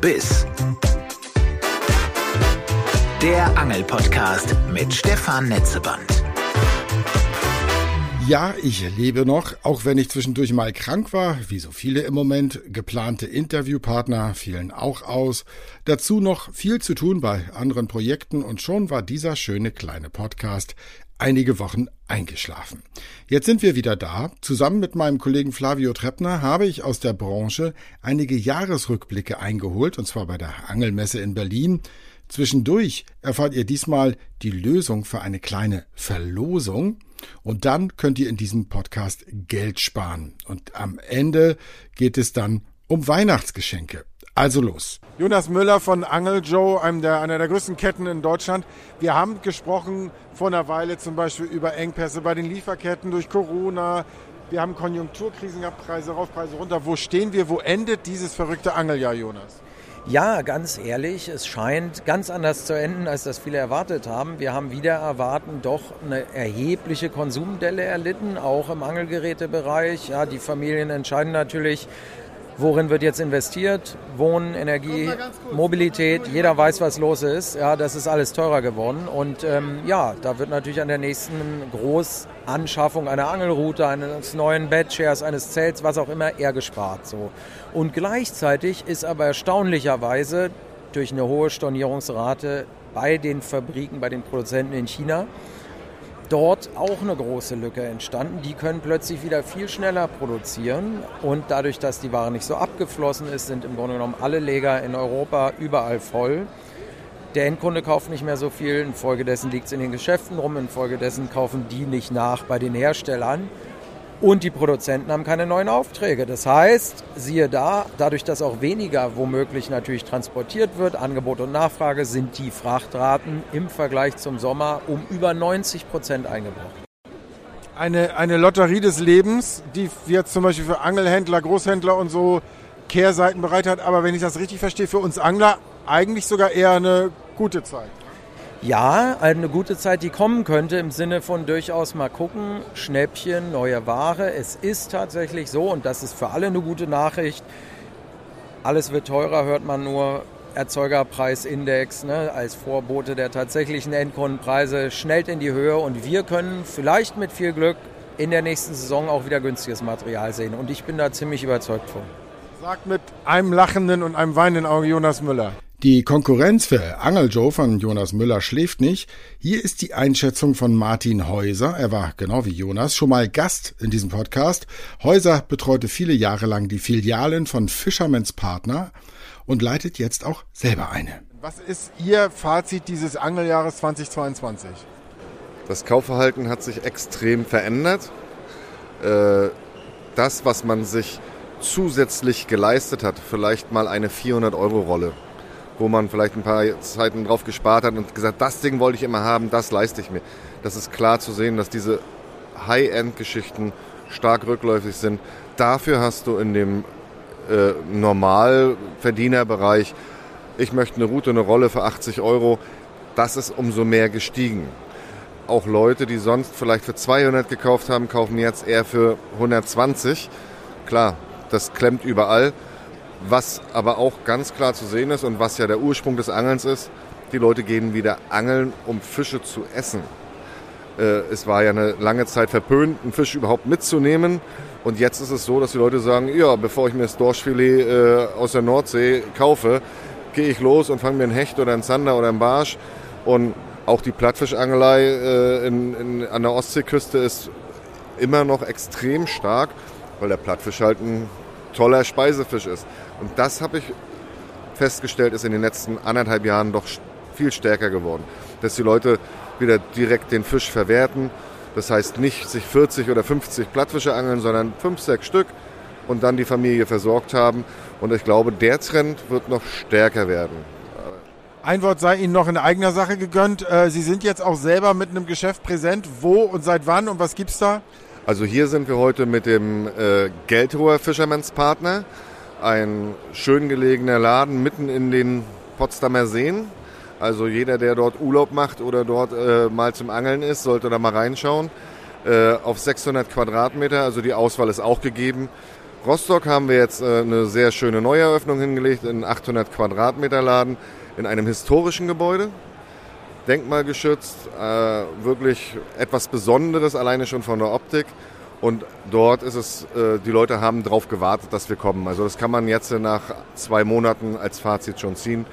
Biss. Der Angelpodcast mit Stefan Netzeband. Ja, ich lebe noch, auch wenn ich zwischendurch mal krank war, wie so viele im Moment. Geplante Interviewpartner fielen auch aus. Dazu noch viel zu tun bei anderen Projekten und schon war dieser schöne kleine Podcast einige Wochen eingeschlafen. Jetzt sind wir wieder da. Zusammen mit meinem Kollegen Flavio Treppner habe ich aus der Branche einige Jahresrückblicke eingeholt, und zwar bei der Angelmesse in Berlin. Zwischendurch erfahrt ihr diesmal die Lösung für eine kleine Verlosung. Und dann könnt ihr in diesem Podcast Geld sparen. Und am Ende geht es dann um Weihnachtsgeschenke. Also los. Jonas Müller von Angel Joe, einem der, einer der größten Ketten in Deutschland. Wir haben gesprochen vor einer Weile zum Beispiel über Engpässe bei den Lieferketten durch Corona. Wir haben Konjunkturkrisen gehabt, Preise rauf, Preise runter. Wo stehen wir? Wo endet dieses verrückte Angeljahr, Jonas? Ja, ganz ehrlich, es scheint ganz anders zu enden, als das viele erwartet haben. Wir haben wieder erwarten doch eine erhebliche Konsumdelle erlitten, auch im Angelgerätebereich. Ja, die Familien entscheiden natürlich, worin wird jetzt investiert? Wohnen, Energie, Mobilität. Jeder weiß, was los ist. Ja, das ist alles teurer geworden. Und ähm, ja, da wird natürlich an der nächsten Großanschaffung einer Angelroute, eines neuen Bedshares, eines Zelts, was auch immer, eher gespart. So. Und gleichzeitig ist aber erstaunlicherweise durch eine hohe Stornierungsrate bei den Fabriken, bei den Produzenten in China dort auch eine große Lücke entstanden. Die können plötzlich wieder viel schneller produzieren und dadurch, dass die Ware nicht so abgeflossen ist, sind im Grunde genommen alle Leger in Europa überall voll. Der Endkunde kauft nicht mehr so viel, infolgedessen liegt es in den Geschäften rum, infolgedessen kaufen die nicht nach bei den Herstellern. Und die Produzenten haben keine neuen Aufträge. Das heißt, siehe da, dadurch, dass auch weniger womöglich natürlich transportiert wird, Angebot und Nachfrage, sind die Frachtraten im Vergleich zum Sommer um über 90 Prozent eingebrochen. Eine, eine Lotterie des Lebens, die jetzt zum Beispiel für Angelhändler, Großhändler und so Kehrseiten bereit hat. Aber wenn ich das richtig verstehe, für uns Angler eigentlich sogar eher eine gute Zeit. Ja, eine gute Zeit, die kommen könnte im Sinne von durchaus mal gucken, Schnäppchen, neue Ware. Es ist tatsächlich so und das ist für alle eine gute Nachricht. Alles wird teurer, hört man nur. Erzeugerpreisindex ne, als Vorbote der tatsächlichen Endkundenpreise schnellt in die Höhe und wir können vielleicht mit viel Glück in der nächsten Saison auch wieder günstiges Material sehen. Und ich bin da ziemlich überzeugt von. Sagt mit einem lachenden und einem weinenden Auge Jonas Müller. Die Konkurrenz für Angel Joe von Jonas Müller schläft nicht. Hier ist die Einschätzung von Martin Häuser. Er war, genau wie Jonas, schon mal Gast in diesem Podcast. Häuser betreute viele Jahre lang die Filialen von Fisherman's Partner und leitet jetzt auch selber eine. Was ist Ihr Fazit dieses Angeljahres 2022? Das Kaufverhalten hat sich extrem verändert. Äh, das, was man sich zusätzlich geleistet hat, vielleicht mal eine 400-Euro-Rolle wo man vielleicht ein paar Zeiten drauf gespart hat und gesagt, das Ding wollte ich immer haben, das leiste ich mir. Das ist klar zu sehen, dass diese High-End-Geschichten stark rückläufig sind. Dafür hast du in dem äh, Normalverdienerbereich, ich möchte eine Route, eine Rolle für 80 Euro, das ist umso mehr gestiegen. Auch Leute, die sonst vielleicht für 200 gekauft haben, kaufen jetzt eher für 120. Klar, das klemmt überall. Was aber auch ganz klar zu sehen ist und was ja der Ursprung des Angelns ist, die Leute gehen wieder angeln, um Fische zu essen. Äh, es war ja eine lange Zeit verpönt, einen Fisch überhaupt mitzunehmen. Und jetzt ist es so, dass die Leute sagen, ja, bevor ich mir das Dorschfilet äh, aus der Nordsee kaufe, gehe ich los und fange mir einen Hecht oder einen Zander oder einen Barsch. Und auch die Plattfischangelei äh, in, in, an der Ostseeküste ist immer noch extrem stark, weil der Plattfisch halt ein toller Speisefisch ist. Und das habe ich festgestellt, ist in den letzten anderthalb Jahren doch viel stärker geworden. Dass die Leute wieder direkt den Fisch verwerten. Das heißt nicht sich 40 oder 50 Plattfische angeln, sondern 5, 6 Stück und dann die Familie versorgt haben. Und ich glaube, der Trend wird noch stärker werden. Ein Wort sei Ihnen noch in eigener Sache gegönnt. Äh, Sie sind jetzt auch selber mit einem Geschäft präsent. Wo und seit wann und was gibt es da? Also hier sind wir heute mit dem äh, Geldhoher Fisherman's Partner ein schön gelegener Laden mitten in den Potsdamer Seen. Also jeder, der dort Urlaub macht oder dort äh, mal zum Angeln ist, sollte da mal reinschauen. Äh, auf 600 Quadratmeter, also die Auswahl ist auch gegeben. Rostock haben wir jetzt äh, eine sehr schöne Neueröffnung hingelegt in 800 Quadratmeter Laden in einem historischen Gebäude. Denkmalgeschützt, äh, wirklich etwas Besonderes, alleine schon von der Optik. Und dort ist es, äh, die Leute haben darauf gewartet, dass wir kommen. Also das kann man jetzt nach zwei Monaten als Fazit schon ziehen.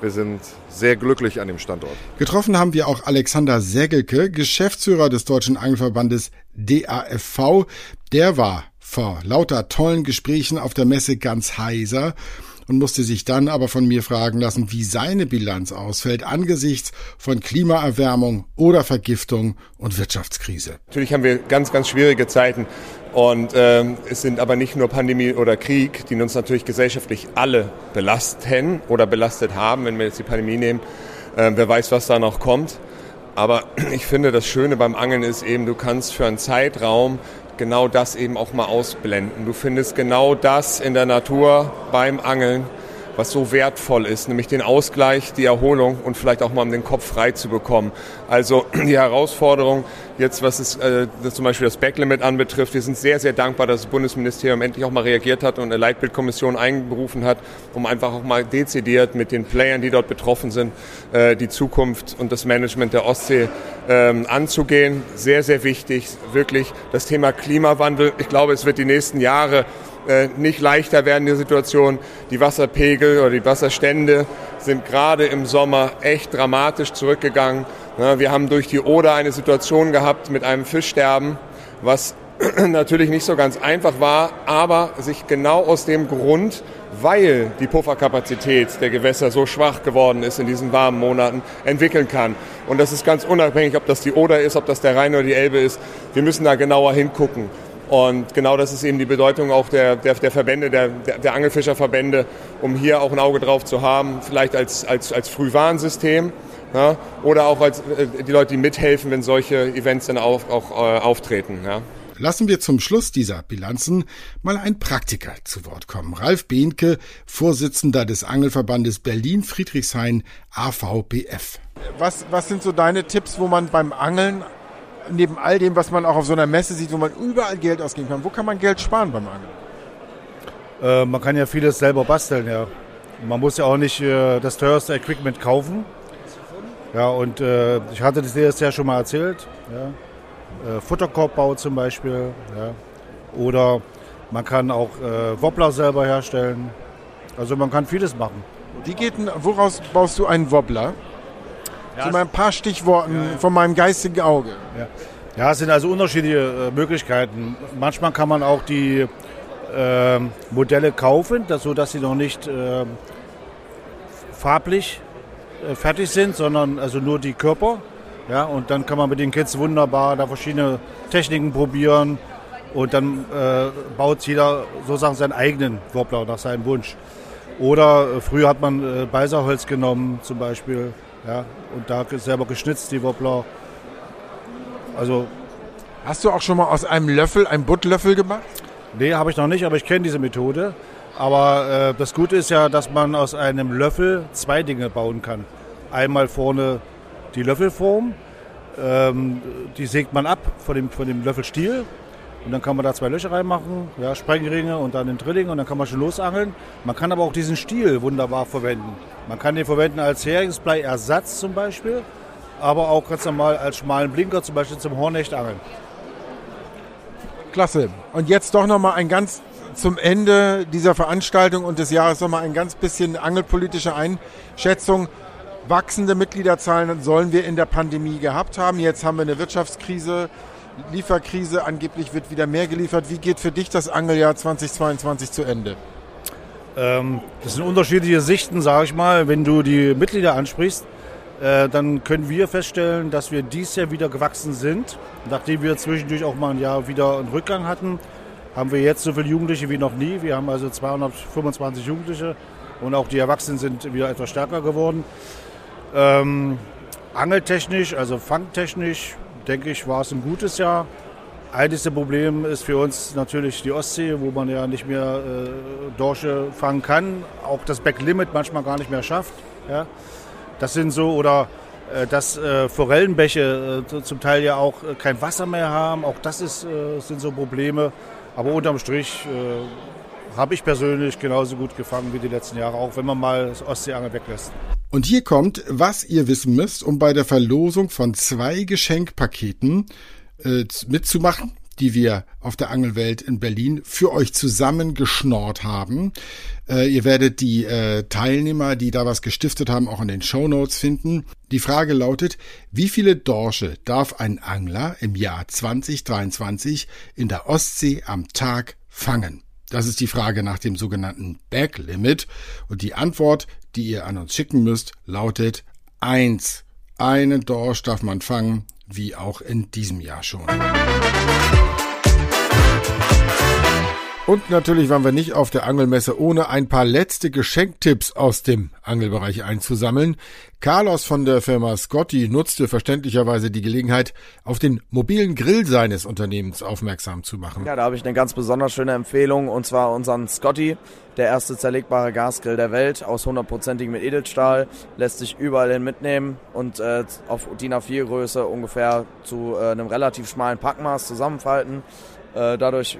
Wir sind sehr glücklich an dem Standort. Getroffen haben wir auch Alexander Segelke, Geschäftsführer des Deutschen Angelverbandes DAFV. Der war vor lauter tollen Gesprächen auf der Messe ganz heiser und musste sich dann aber von mir fragen lassen, wie seine Bilanz ausfällt angesichts von Klimaerwärmung oder Vergiftung und Wirtschaftskrise. Natürlich haben wir ganz, ganz schwierige Zeiten. Und ähm, es sind aber nicht nur Pandemie oder Krieg, die uns natürlich gesellschaftlich alle belasten oder belastet haben, wenn wir jetzt die Pandemie nehmen. Äh, wer weiß, was da noch kommt. Aber ich finde, das Schöne beim Angeln ist eben, du kannst für einen Zeitraum genau das eben auch mal ausblenden. Du findest genau das in der Natur beim Angeln, was so wertvoll ist, nämlich den Ausgleich, die Erholung und vielleicht auch mal um den Kopf frei zu bekommen. Also die Herausforderung jetzt, was es äh, zum Beispiel das Backlimit anbetrifft, wir sind sehr, sehr dankbar, dass das Bundesministerium endlich auch mal reagiert hat und eine Leitbildkommission einberufen hat, um einfach auch mal dezidiert mit den Playern, die dort betroffen sind, äh, die Zukunft und das Management der Ostsee ähm, anzugehen. Sehr, sehr wichtig, wirklich das Thema Klimawandel. Ich glaube, es wird die nächsten Jahre nicht leichter werden, die Situation. Die Wasserpegel oder die Wasserstände sind gerade im Sommer echt dramatisch zurückgegangen. Wir haben durch die Oder eine Situation gehabt mit einem Fischsterben, was natürlich nicht so ganz einfach war, aber sich genau aus dem Grund, weil die Pufferkapazität der Gewässer so schwach geworden ist in diesen warmen Monaten, entwickeln kann. Und das ist ganz unabhängig, ob das die Oder ist, ob das der Rhein oder die Elbe ist. Wir müssen da genauer hingucken. Und genau das ist eben die Bedeutung auch der, der, der Verbände, der, der Angelfischerverbände, um hier auch ein Auge drauf zu haben, vielleicht als, als, als Frühwarnsystem ja, oder auch als äh, die Leute, die mithelfen, wenn solche Events dann auch, auch äh, auftreten. Ja. Lassen wir zum Schluss dieser Bilanzen mal ein Praktiker zu Wort kommen. Ralf Behnke, Vorsitzender des Angelverbandes Berlin-Friedrichshain AVBF. Was, was sind so deine Tipps, wo man beim Angeln neben all dem, was man auch auf so einer Messe sieht, wo man überall Geld ausgeben kann, wo kann man Geld sparen beim Angeln? Äh, man kann ja vieles selber basteln, ja. Man muss ja auch nicht äh, das teuerste Equipment kaufen. Ja, und äh, ich hatte das ja schon mal erzählt. Ja. Äh, Futterkorbbau zum Beispiel. Ja. Oder man kann auch äh, Wobbler selber herstellen. Also man kann vieles machen. Wie geht denn, woraus baust du einen Wobbler? Ja, Zu ein paar Stichworten ja, von meinem geistigen Auge. Ja. ja, es sind also unterschiedliche äh, Möglichkeiten. Manchmal kann man auch die äh, Modelle kaufen, dass, so dass sie noch nicht äh, farblich fertig sind, sondern also nur die Körper. Ja, und dann kann man mit den Kids wunderbar da verschiedene Techniken probieren und dann äh, baut jeder sozusagen seinen eigenen Wobbler nach seinem Wunsch. Oder äh, früher hat man äh, Beiserholz genommen zum Beispiel ja, und da selber geschnitzt, die Wobbler. Also. Hast du auch schon mal aus einem Löffel einen Buttlöffel gemacht? Nee, habe ich noch nicht, aber ich kenne diese Methode. Aber äh, das Gute ist ja, dass man aus einem Löffel zwei Dinge bauen kann. Einmal vorne die Löffelform, ähm, die sägt man ab von dem, von dem Löffelstiel und dann kann man da zwei Löcher reinmachen, ja, Sprengringe und dann den Drilling und dann kann man schon losangeln. Man kann aber auch diesen Stiel wunderbar verwenden. Man kann den verwenden als Heringsblei-Ersatz zum Beispiel, aber auch ganz normal als schmalen Blinker, zum Beispiel zum Hornechtangeln. Klasse. Und jetzt doch nochmal ein ganz zum Ende dieser Veranstaltung und des Jahres nochmal ein ganz bisschen angelpolitische Einschätzung. Wachsende Mitgliederzahlen sollen wir in der Pandemie gehabt haben. Jetzt haben wir eine Wirtschaftskrise. Lieferkrise, angeblich wird wieder mehr geliefert. Wie geht für dich das Angeljahr 2022 zu Ende? Ähm, das sind unterschiedliche Sichten, sage ich mal. Wenn du die Mitglieder ansprichst, äh, dann können wir feststellen, dass wir dies Jahr wieder gewachsen sind. Nachdem wir zwischendurch auch mal ein Jahr wieder einen Rückgang hatten, haben wir jetzt so viele Jugendliche wie noch nie. Wir haben also 225 Jugendliche und auch die Erwachsenen sind wieder etwas stärker geworden. Ähm, angeltechnisch, also fangtechnisch, denke ich, war es ein gutes Jahr. Einzige Problem ist für uns natürlich die Ostsee, wo man ja nicht mehr äh, Dorsche fangen kann, auch das Backlimit manchmal gar nicht mehr schafft. Ja. Das sind so, oder äh, dass äh, Forellenbäche äh, zum Teil ja auch äh, kein Wasser mehr haben. Auch das ist, äh, sind so Probleme. Aber unterm Strich habe ich persönlich genauso gut gefangen wie die letzten Jahre, auch wenn man mal das Ostseeangel weglässt. Und hier kommt, was ihr wissen müsst, um bei der Verlosung von zwei Geschenkpaketen äh, mitzumachen die wir auf der Angelwelt in Berlin für euch zusammengeschnort haben. Äh, ihr werdet die äh, Teilnehmer, die da was gestiftet haben, auch in den Show Notes finden. Die Frage lautet, wie viele Dorsche darf ein Angler im Jahr 2023 in der Ostsee am Tag fangen? Das ist die Frage nach dem sogenannten Backlimit. Und die Antwort, die ihr an uns schicken müsst, lautet eins. Einen Dorsch darf man fangen, wie auch in diesem Jahr schon. Und natürlich waren wir nicht auf der Angelmesse, ohne ein paar letzte Geschenktipps aus dem Angelbereich einzusammeln. Carlos von der Firma Scotty nutzte verständlicherweise die Gelegenheit, auf den mobilen Grill seines Unternehmens aufmerksam zu machen. Ja, da habe ich eine ganz besonders schöne Empfehlung und zwar unseren Scotty, der erste zerlegbare Gasgrill der Welt aus hundertprozentigem Edelstahl, lässt sich überall hin mitnehmen und äh, auf DIN A4 Größe ungefähr zu äh, einem relativ schmalen Packmaß zusammenfalten. Äh, dadurch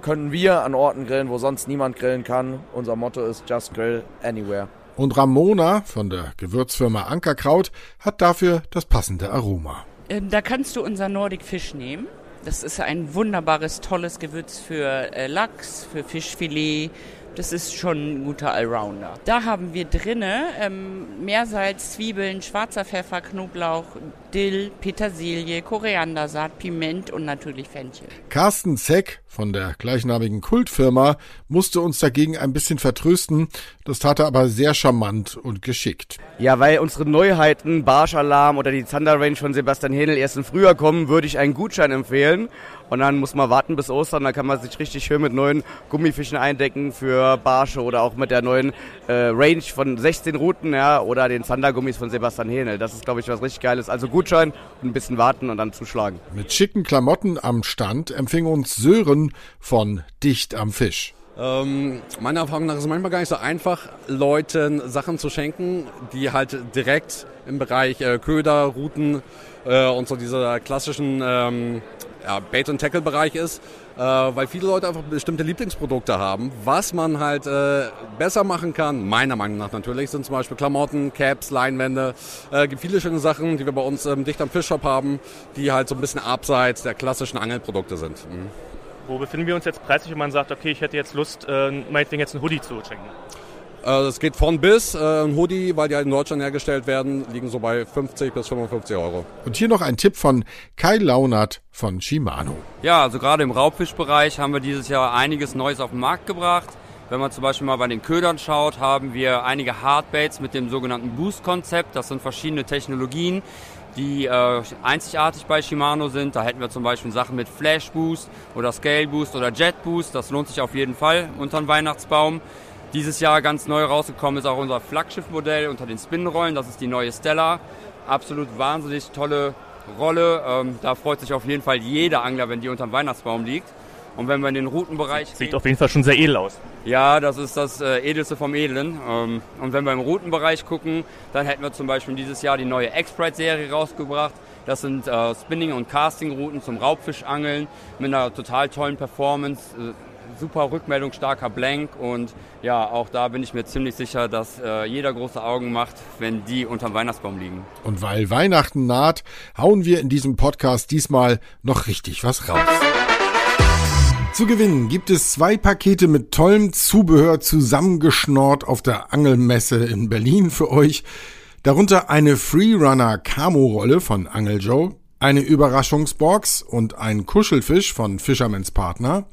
können wir an Orten grillen, wo sonst niemand grillen kann. Unser Motto ist Just Grill Anywhere. Und Ramona von der Gewürzfirma Ankerkraut hat dafür das passende Aroma. Ähm, da kannst du unser Nordic Fish nehmen. Das ist ein wunderbares, tolles Gewürz für äh, Lachs, für Fischfilet, das ist schon ein guter Allrounder. Da haben wir drinne ähm, Meersalz, Zwiebeln, schwarzer Pfeffer, Knoblauch, Dill, Petersilie, Koriandersaat, Piment und natürlich Fenchel. Carsten Zeck von der gleichnamigen Kultfirma musste uns dagegen ein bisschen vertrösten. Das tat er aber sehr charmant und geschickt. Ja, weil unsere Neuheiten, Barschalarm oder die Thunder Range von Sebastian Hähnel erst im Frühjahr kommen, würde ich einen Gutschein empfehlen. Und dann muss man warten bis Ostern, dann kann man sich richtig schön mit neuen Gummifischen eindecken für Barsche oder auch mit der neuen äh, Range von 16 Routen ja, oder den Thunder-Gummis von Sebastian Hähnel. Das ist, glaube ich, was richtig Geiles. Also Gutschein und ein bisschen warten und dann zuschlagen. Mit schicken Klamotten am Stand empfing uns Sören von Dicht am Fisch. Ähm, meiner Erfahrung nach ist es manchmal gar nicht so einfach, Leuten Sachen zu schenken, die halt direkt im Bereich äh, Köder, Routen äh, und so diese klassischen ähm, ja, Bait- und Tackle-Bereich ist, weil viele Leute einfach bestimmte Lieblingsprodukte haben. Was man halt äh, besser machen kann, meiner Meinung nach natürlich, sind zum Beispiel Klamotten, Caps, Leinwände. Äh, gibt viele schöne Sachen, die wir bei uns ähm, dicht am Fischshop haben, die halt so ein bisschen abseits der klassischen Angelprodukte sind. Mhm. Wo befinden wir uns jetzt preislich, wenn man sagt, okay, ich hätte jetzt Lust, äh, meinetwegen jetzt einen Hoodie zu schenken? Äh, es geht von bis. Äh, ein Hoodie, weil die halt in Deutschland hergestellt werden, liegen so bei 50 bis 55 Euro. Und hier noch ein Tipp von Kai Launert von Shimano. Ja, also gerade im Raubfischbereich haben wir dieses Jahr einiges Neues auf den Markt gebracht. Wenn man zum Beispiel mal bei den Ködern schaut, haben wir einige Hardbaits mit dem sogenannten Boost-Konzept. Das sind verschiedene Technologien, die äh, einzigartig bei Shimano sind. Da hätten wir zum Beispiel Sachen mit Flash Boost oder Scale Boost oder Jet Boost. Das lohnt sich auf jeden Fall unter den Weihnachtsbaum. Dieses Jahr ganz neu rausgekommen ist auch unser Flaggschiffmodell unter den Spinnenrollen. Das ist die neue Stella. Absolut wahnsinnig tolle Rolle. Ähm, da freut sich auf jeden Fall jeder Angler, wenn die unter dem Weihnachtsbaum liegt. Und wenn wir in den Routenbereich Sieht gehen, auf jeden Fall schon sehr edel aus. Ja, das ist das äh, Edelste vom Edlen. Ähm, und wenn wir im Routenbereich gucken, dann hätten wir zum Beispiel dieses Jahr die neue X-Pride-Serie rausgebracht. Das sind äh, Spinning- und Casting-Routen zum Raubfischangeln mit einer total tollen Performance. Äh, super Rückmeldung, starker Blank und ja, auch da bin ich mir ziemlich sicher, dass äh, jeder große Augen macht, wenn die unterm Weihnachtsbaum liegen. Und weil Weihnachten naht, hauen wir in diesem Podcast diesmal noch richtig was raus. Zu gewinnen gibt es zwei Pakete mit tollem Zubehör zusammengeschnort auf der Angelmesse in Berlin für euch. Darunter eine Freerunner Camo-Rolle von Angel Joe, eine Überraschungsbox und ein Kuschelfisch von Fisherman's Partner,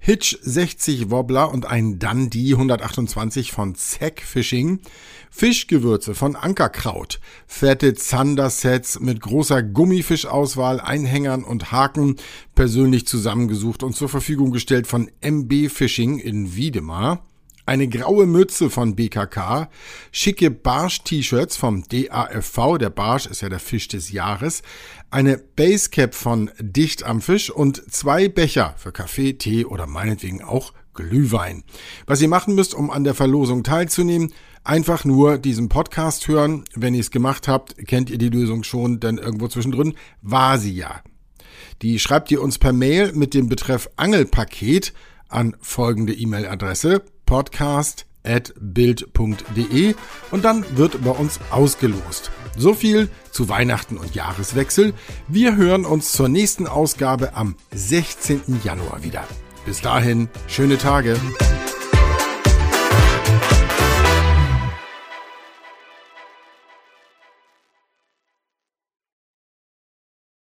Hitch 60 Wobbler und ein Dundee 128 von Zack Fishing, Fischgewürze von Ankerkraut, fette Zander-Sets mit großer Gummifischauswahl, Einhängern und Haken, persönlich zusammengesucht und zur Verfügung gestellt von MB Fishing in Wiedemar, eine graue Mütze von BKK, schicke Barsch-T-Shirts vom DAFV, der Barsch ist ja der Fisch des Jahres, eine Basecap von Dicht am Fisch und zwei Becher für Kaffee, Tee oder meinetwegen auch Glühwein. Was ihr machen müsst, um an der Verlosung teilzunehmen, einfach nur diesen Podcast hören. Wenn ihr es gemacht habt, kennt ihr die Lösung schon, denn irgendwo zwischendrin war sie ja. Die schreibt ihr uns per Mail mit dem Betreff Angelpaket an folgende E-Mail-Adresse podcast at bild.de und dann wird bei uns ausgelost. So viel zu Weihnachten und Jahreswechsel. Wir hören uns zur nächsten Ausgabe am 16. Januar wieder. Bis dahin, schöne Tage.